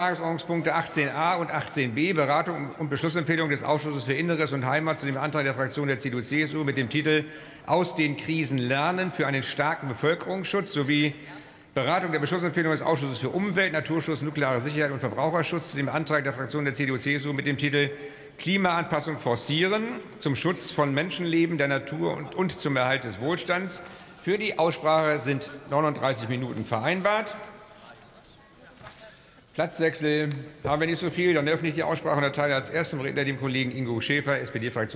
Tagesordnungspunkte 18a und 18b, Beratung und Beschlussempfehlung des Ausschusses für Inneres und Heimat zu dem Antrag der Fraktion der CDU-CSU mit dem Titel Aus den Krisen lernen für einen starken Bevölkerungsschutz sowie Beratung der Beschlussempfehlung des Ausschusses für Umwelt, Naturschutz, nukleare Sicherheit und Verbraucherschutz zu dem Antrag der Fraktion der CDU-CSU mit dem Titel Klimaanpassung forcieren zum Schutz von Menschenleben, der Natur und, und zum Erhalt des Wohlstands. Für die Aussprache sind 39 Minuten vereinbart. Platzwechsel haben wir nicht so viel. Dann öffne ich die Aussprache und erteile als ersten Redner dem Kollegen Ingo Schäfer, SPD-Fraktion.